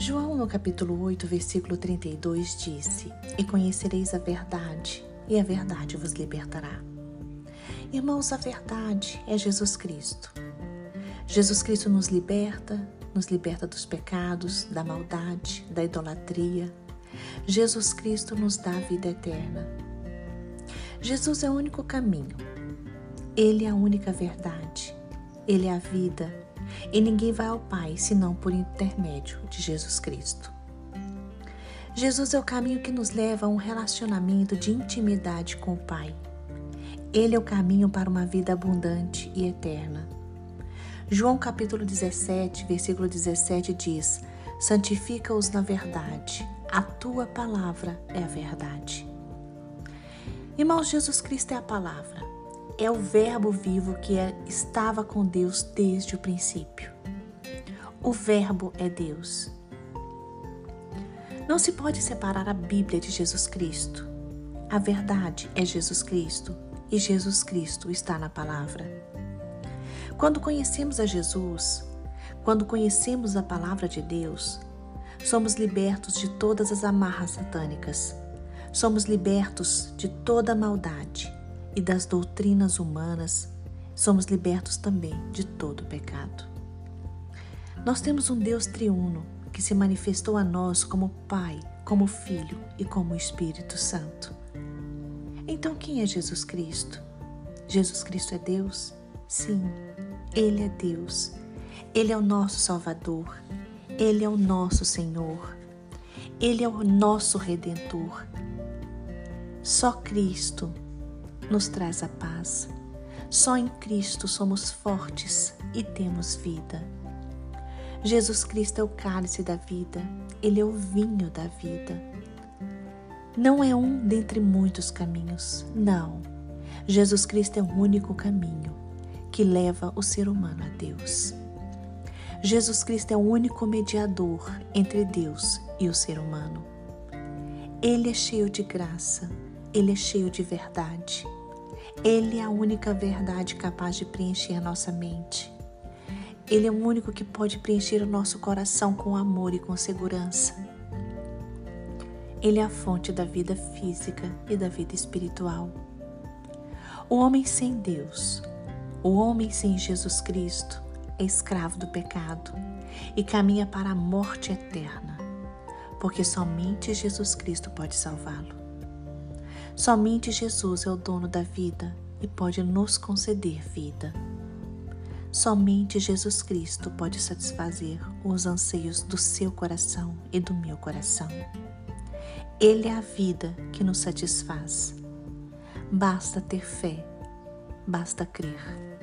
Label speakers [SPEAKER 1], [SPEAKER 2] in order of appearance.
[SPEAKER 1] João, no capítulo 8, versículo 32, disse: E conhecereis a verdade, e a verdade vos libertará. Irmãos, a verdade é Jesus Cristo. Jesus Cristo nos liberta, nos liberta dos pecados, da maldade, da idolatria. Jesus Cristo nos dá a vida eterna. Jesus é o único caminho. Ele é a única verdade. Ele é a vida. E ninguém vai ao Pai senão por intermédio de Jesus Cristo. Jesus é o caminho que nos leva a um relacionamento de intimidade com o Pai. Ele é o caminho para uma vida abundante e eterna. João capítulo 17, versículo 17 diz: Santifica-os na verdade, a tua palavra é a verdade. Irmãos, Jesus Cristo é a palavra, é o Verbo vivo que é, estava com Deus desde o princípio. O Verbo é Deus. Não se pode separar a Bíblia de Jesus Cristo. A verdade é Jesus Cristo e Jesus Cristo está na palavra. Quando conhecemos a Jesus, quando conhecemos a palavra de Deus, somos libertos de todas as amarras satânicas, somos libertos de toda maldade e das doutrinas humanas, somos libertos também de todo pecado. Nós temos um Deus triuno que se manifestou a nós como Pai, como Filho e como Espírito Santo. Então, quem é Jesus Cristo? Jesus Cristo é Deus? Sim, Ele é Deus. Ele é o nosso Salvador. Ele é o nosso Senhor. Ele é o nosso Redentor. Só Cristo nos traz a paz. Só em Cristo somos fortes e temos vida. Jesus Cristo é o cálice da vida, Ele é o vinho da vida. Não é um dentre muitos caminhos, não. Jesus Cristo é o único caminho que leva o ser humano a Deus. Jesus Cristo é o único mediador entre Deus e o ser humano. Ele é cheio de graça, ele é cheio de verdade. Ele é a única verdade capaz de preencher a nossa mente. Ele é o único que pode preencher o nosso coração com amor e com segurança. Ele é a fonte da vida física e da vida espiritual. O homem sem Deus, o homem sem Jesus Cristo, é escravo do pecado e caminha para a morte eterna, porque somente Jesus Cristo pode salvá-lo. Somente Jesus é o dono da vida e pode nos conceder vida. Somente Jesus Cristo pode satisfazer os anseios do seu coração e do meu coração. Ele é a vida que nos satisfaz. Basta ter fé, basta crer.